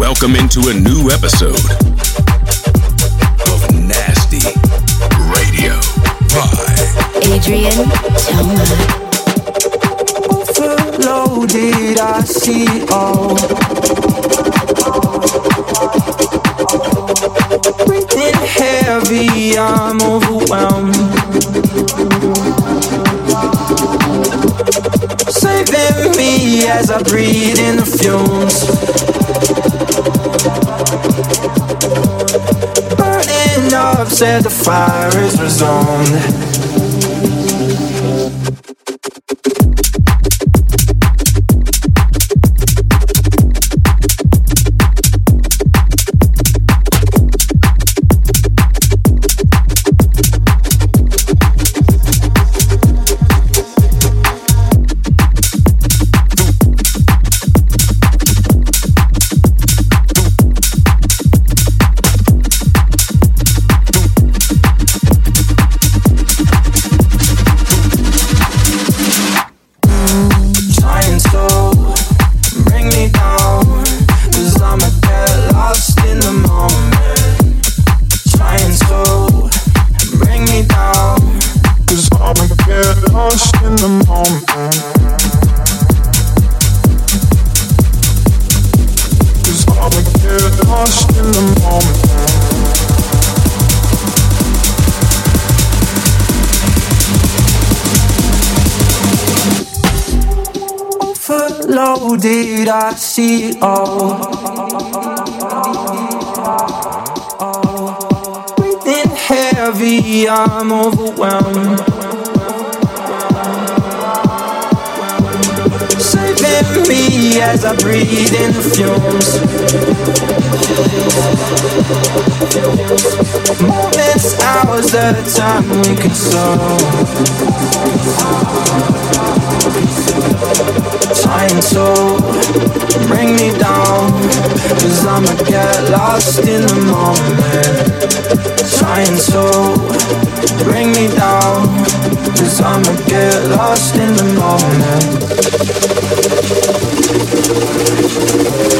Welcome into a new episode of Nasty Radio by Adrien Toma. Overloaded, I see all. Breathing heavy, I'm overwhelmed. Saving me as I breathe in the fumes. Said the fire is resumed. Breathing heavy, I'm overwhelmed. Me as I breathe in the fumes. Moments, hours at a time we consume. Trying to bring me down Cause I'ma get lost in the moment Trying to bring me down Cause I'ma get lost in the moment Thank you.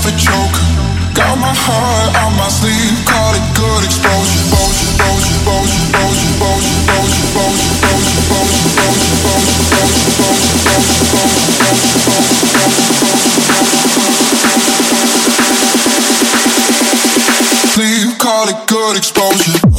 Off a choker. Got my heart on my sleeve, call it good exposure. Exposure, exposure, exposure, exposure, exposure, exposure, exposure, exposure, exposure, Sleeve, call it good exposure.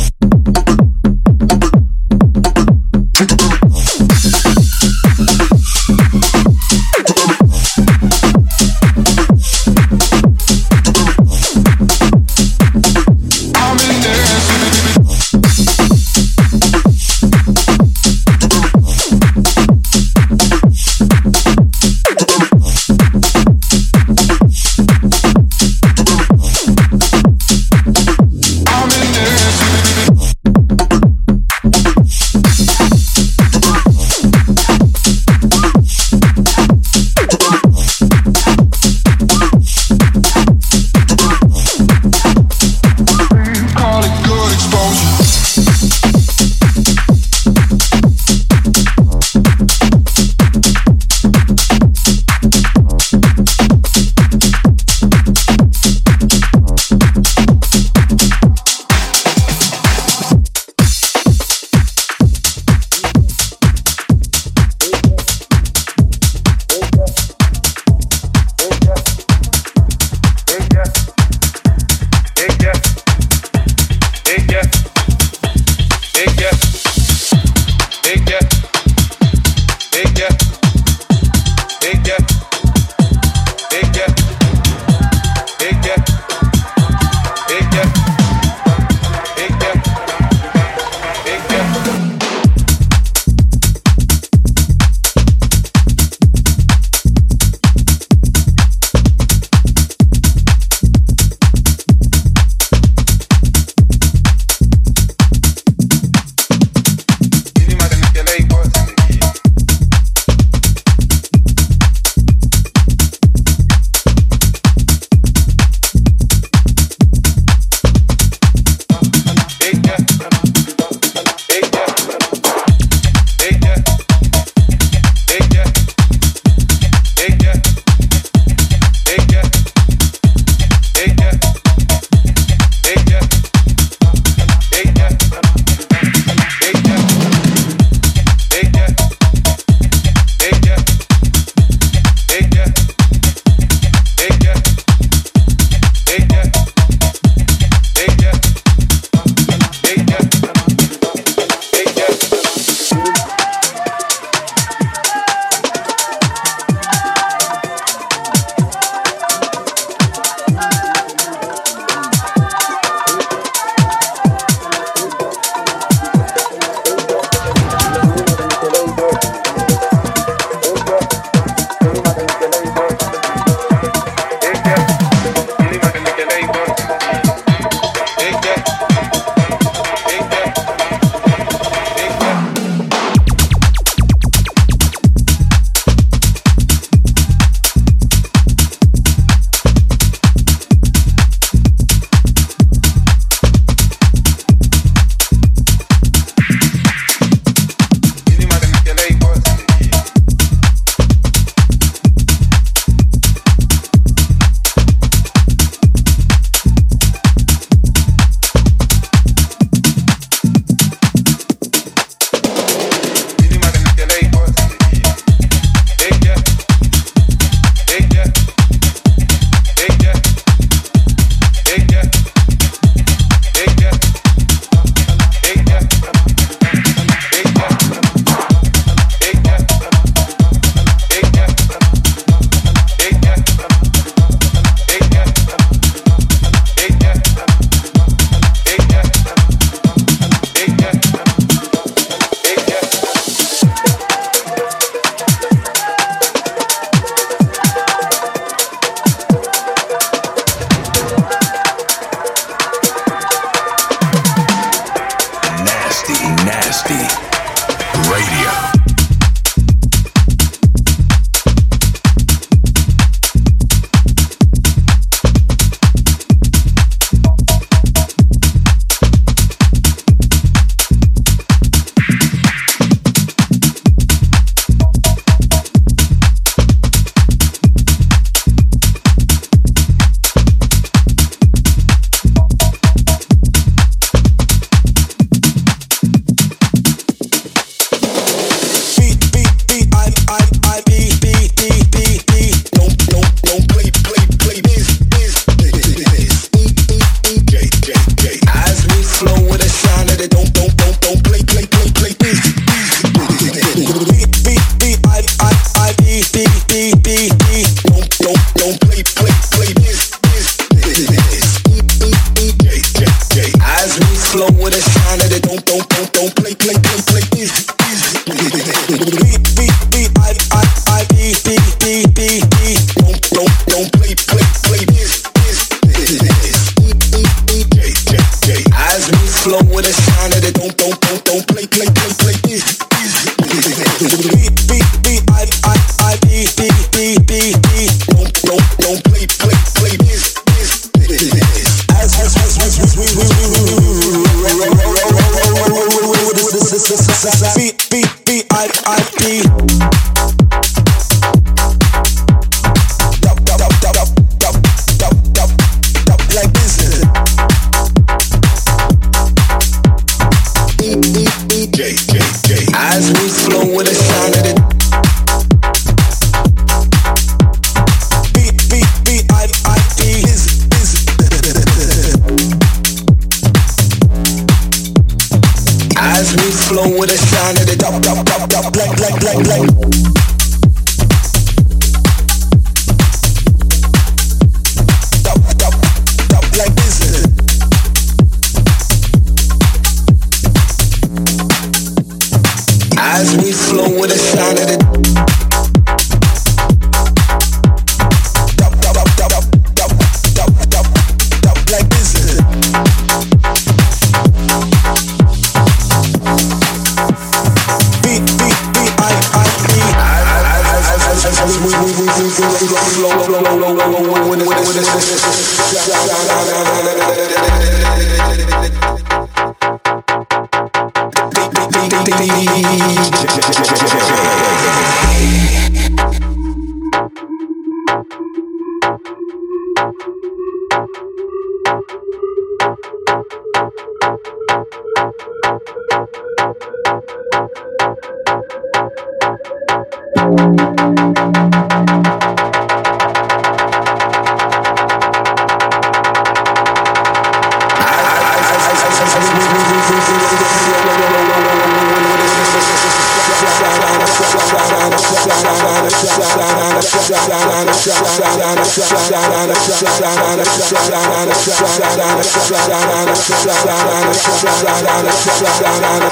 flow with us.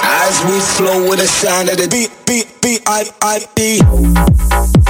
As we flow with the sound of the beat, beat, beat, I, I. Beat,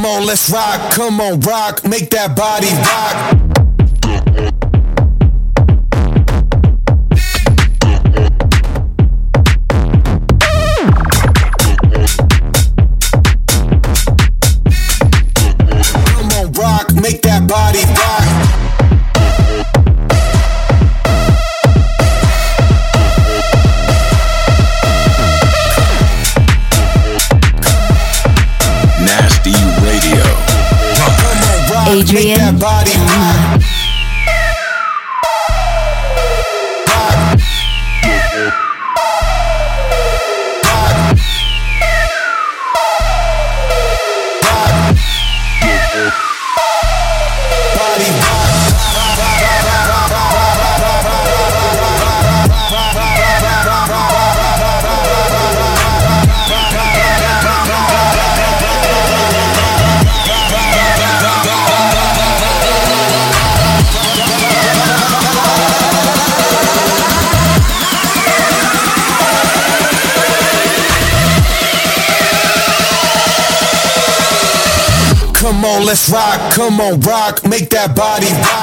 Come on, let's rock. Come on, rock, make that body rock. Adrian. Come on, rock. Make that body rock.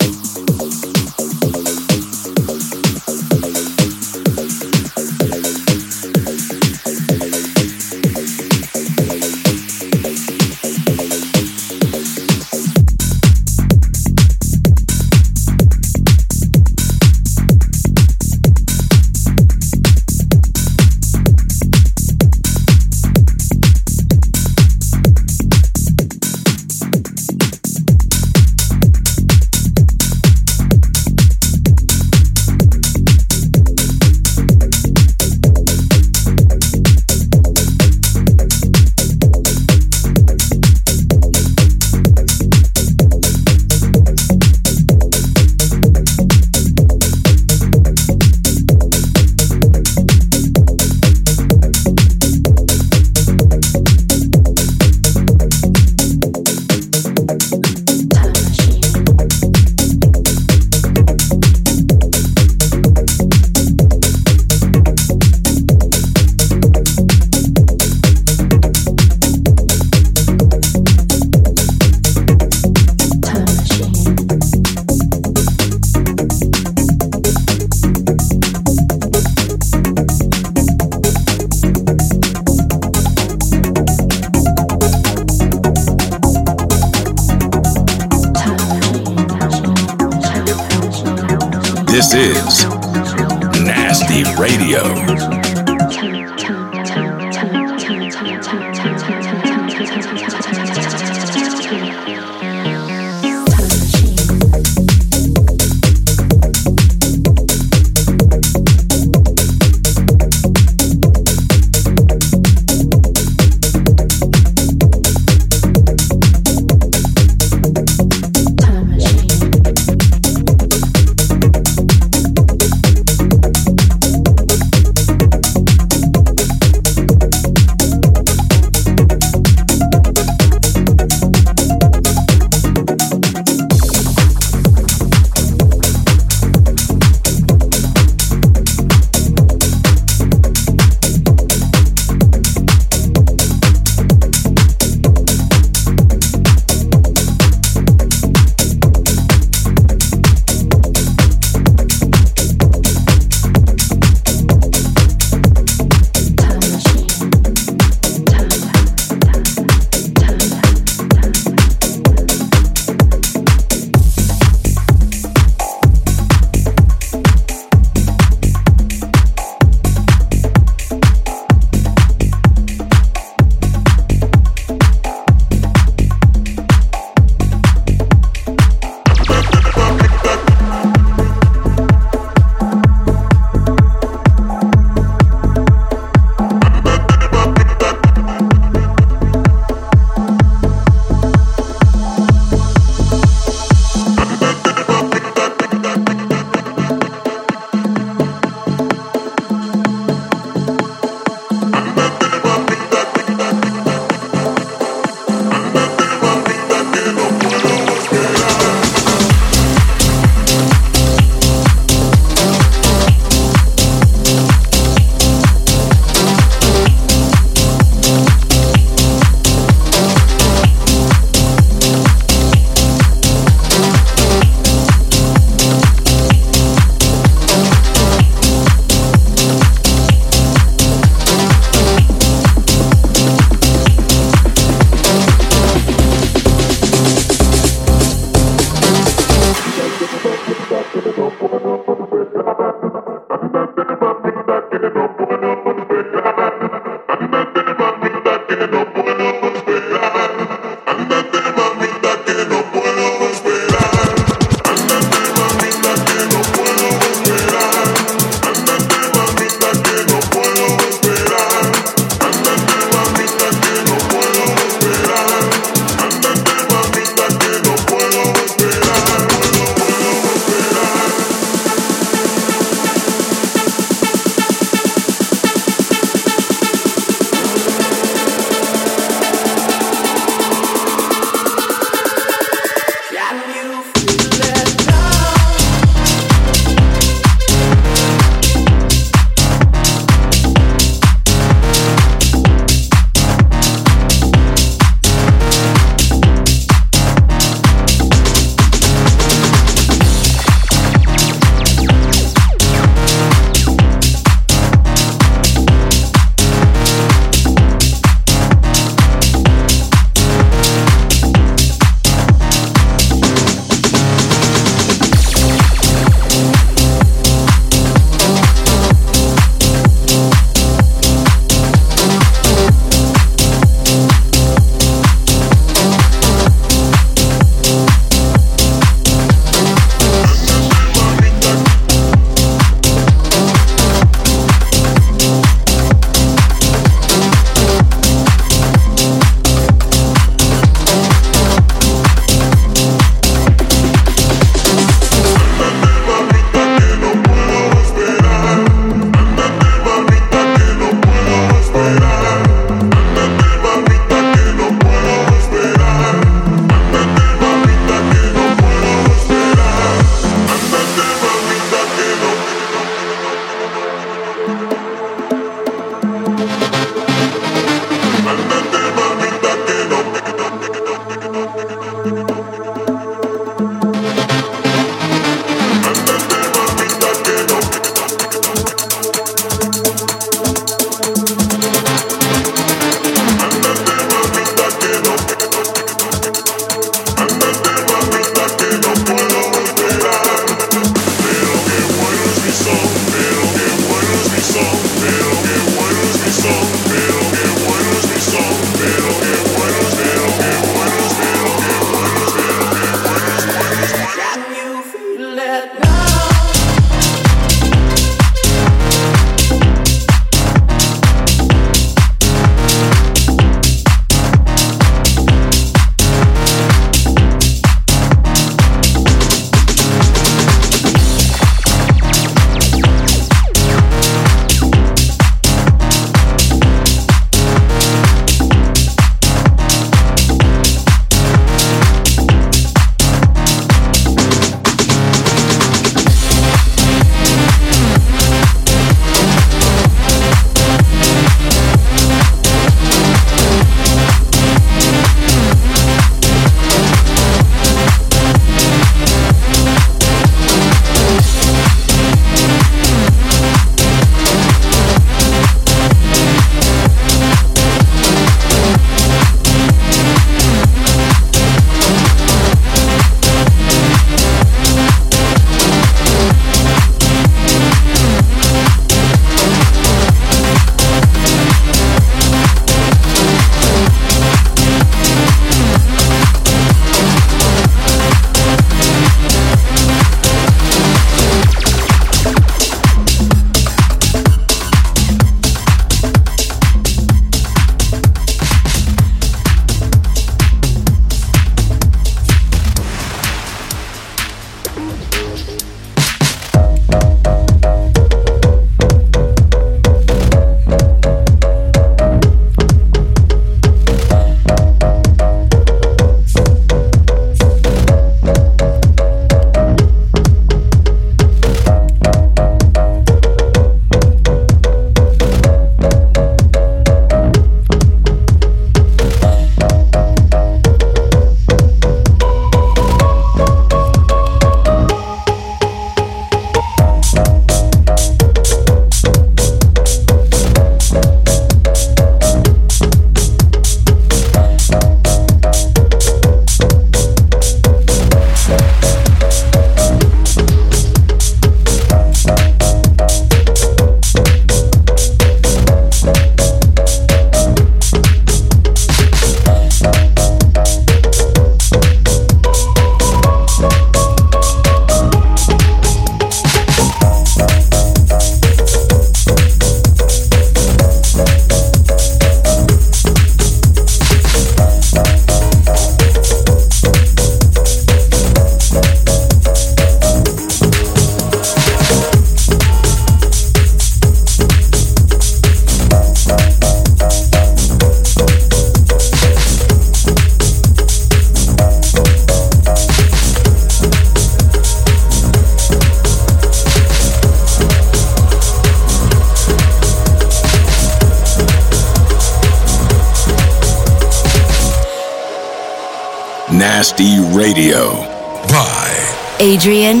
Adrien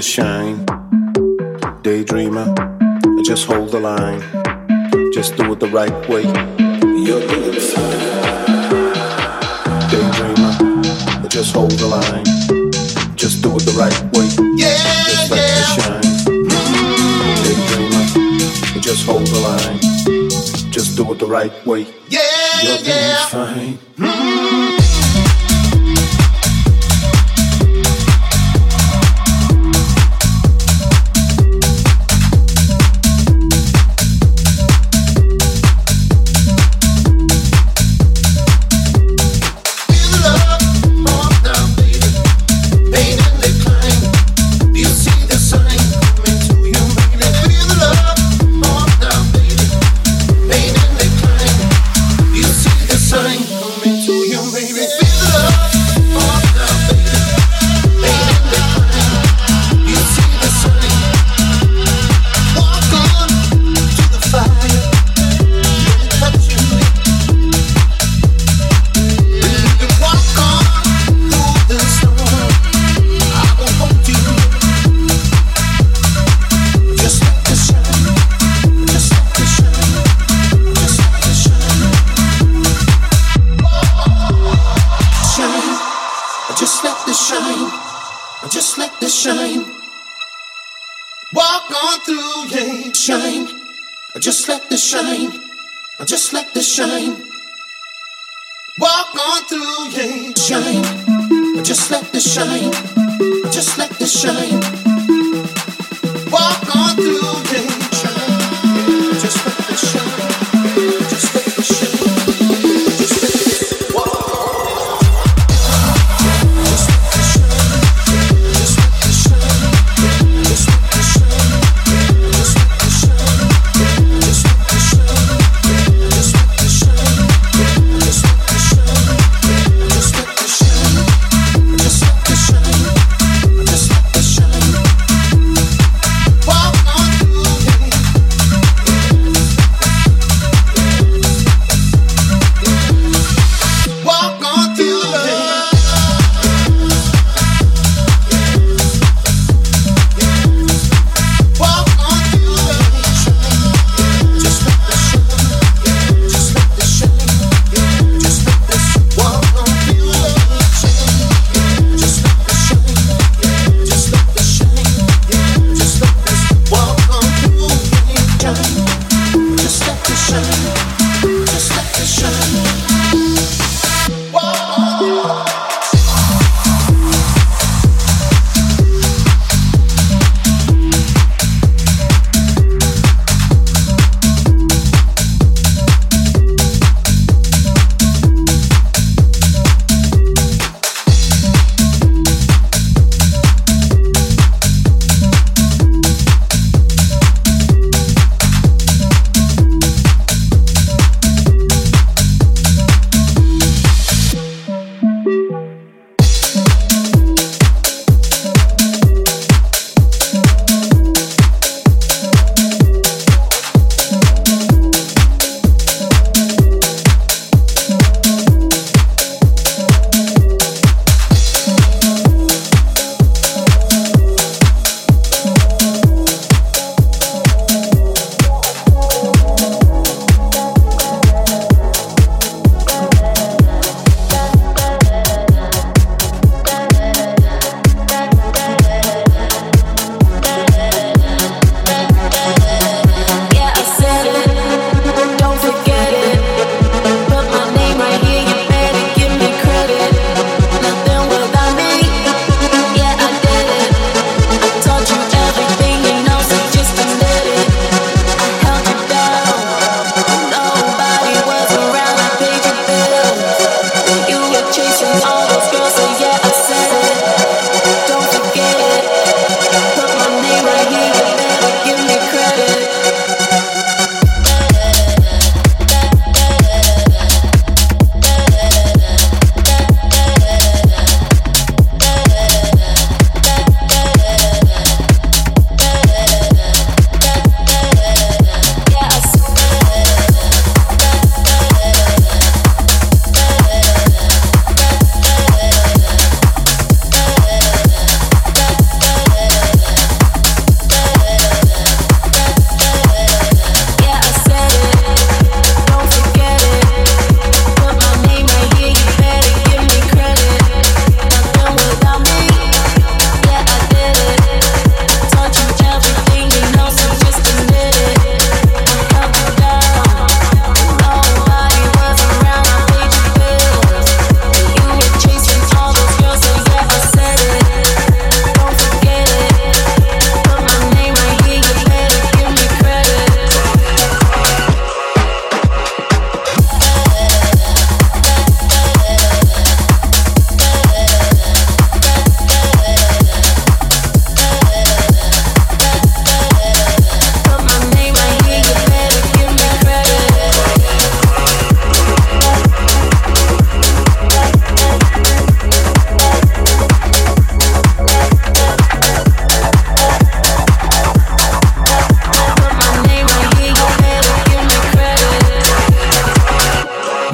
the shine. Daydreamer, just hold the line. Just do it the right way. You're doing. Daydreamer, just hold the line. Just do it the right way. Yeah, just let yeah. the shine. Daydreamer, just hold the line. Just do it the right way. Yeah.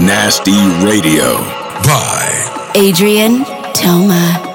Nasty Radio by Adrien Toma.